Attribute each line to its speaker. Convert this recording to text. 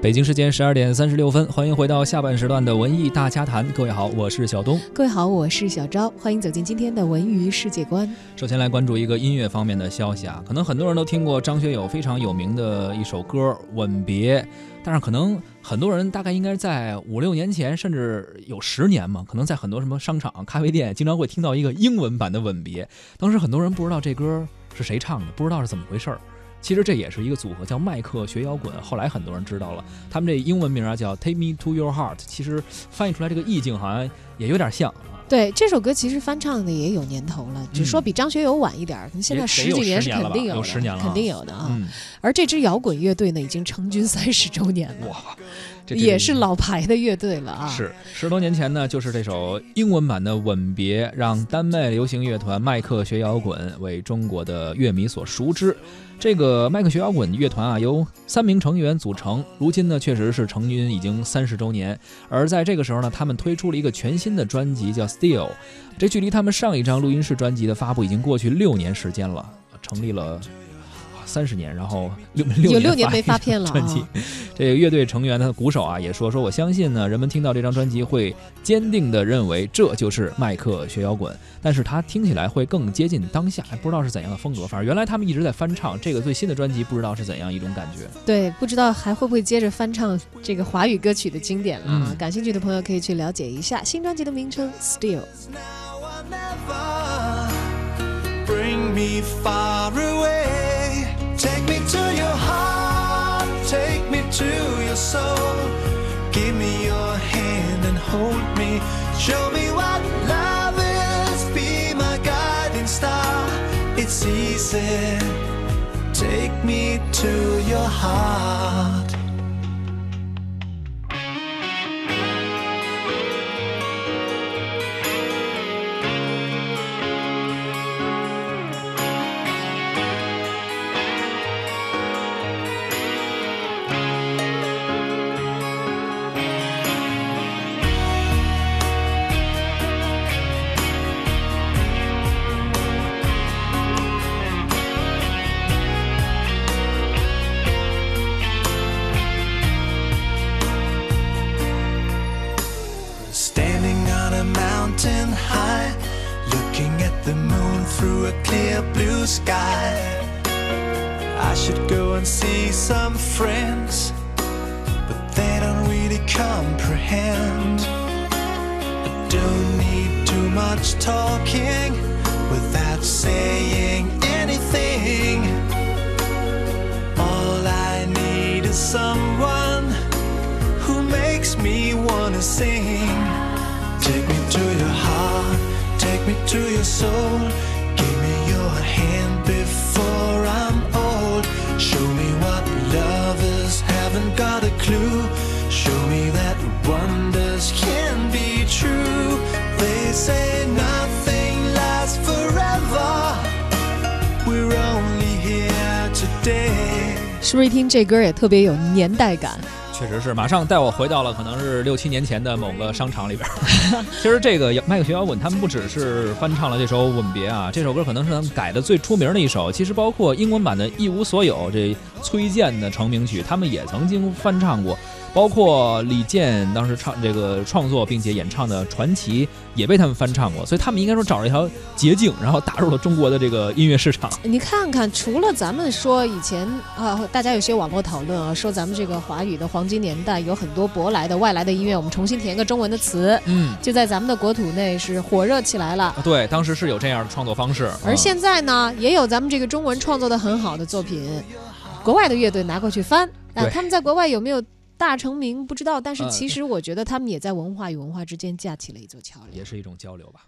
Speaker 1: 北京时间十二点三十六分，欢迎回到下半时段的文艺大家谈。各位好，我是小东。
Speaker 2: 各位好，我是小昭。欢迎走进今天的文娱世界观。
Speaker 1: 首先来关注一个音乐方面的消息啊，可能很多人都听过张学友非常有名的一首歌《吻别》，但是可能很多人大概应该在五六年前，甚至有十年嘛，可能在很多什么商场、咖啡店，经常会听到一个英文版的《吻别》。当时很多人不知道这歌是谁唱的，不知道是怎么回事儿。其实这也是一个组合，叫麦克学摇滚。后来很多人知道了，他们这英文名啊叫 Take Me to Your Heart。其实翻译出来这个意境好像也有点像。
Speaker 2: 对，这首歌其实翻唱的也有年头了，只说比张学友晚一点儿。现在十几年是肯定
Speaker 1: 有十年了，
Speaker 2: 肯定有的啊。而这支摇滚乐队呢，已经成军三十周年了。
Speaker 1: 哇！
Speaker 2: 也是老牌的乐队了啊！
Speaker 1: 是十多年前呢，就是这首英文版的《吻别》，让丹麦流行乐团麦克学摇滚为中国的乐迷所熟知。这个麦克学摇滚乐团啊，由三名成员组成，如今呢，确实是成军已经三十周年。而在这个时候呢，他们推出了一个全新的专辑，叫《Still》。这距离他们上一张录音室专辑的发布已经过去六年时间了，成立了。三十年，然后六六
Speaker 2: 有六年没发片了。
Speaker 1: 专辑，这个乐队成员的鼓手啊也说说，我相信呢，人们听到这张专辑会坚定的认为这就是迈克学摇滚，但是他听起来会更接近当下，还不知道是怎样的风格。反正原来他们一直在翻唱这个最新的专辑，不知道是怎样一种感觉。
Speaker 2: 对，不知道还会不会接着翻唱这个华语歌曲的经典了啊？感兴趣的朋友可以去了解一下新专辑的名称《Still》。
Speaker 3: Take Show me what love is, be my guiding star. It's easy. Take me to your heart. The moon through a clear blue sky. I should go and see some friends, but they don't really comprehend. I don't need too much talking without saying anything. All I need is someone who makes me wanna sing. to your soul. Give me your hand before I'm old. Show me what lovers haven't got a clue. Show me that wonders can be true. They say nothing lasts forever. We're only here today.
Speaker 2: 是不是一听这歌也特别有年代感？
Speaker 1: 确实是，马上带我回到了可能是六七年前的某个商场里边。其实这个麦克学摇滚，他们不只是翻唱了这首《吻别》啊，这首歌可能是他们改的最出名的一首。其实包括英文版的《一无所有》，这崔健的成名曲，他们也曾经翻唱过。包括李健当时唱这个创作并且演唱的《传奇》也被他们翻唱过，所以他们应该说找了一条捷径，然后打入了中国的这个音乐市场。
Speaker 2: 你看看，除了咱们说以前啊，大家有些网络讨论啊，说咱们这个华语的黄金年代有很多舶来的、外来的音乐，我们重新填个中文的词，
Speaker 1: 嗯，
Speaker 2: 就在咱们的国土内是火热起来了。
Speaker 1: 对，当时是有这样的创作方式。
Speaker 2: 而现在呢，也有咱们这个中文创作的很好的作品，国外的乐队拿过去翻，啊，他们在国外有没有？大成名不知道，但是其实我觉得他们也在文化与文化之间架起了一座桥梁，
Speaker 1: 也是一种交流吧。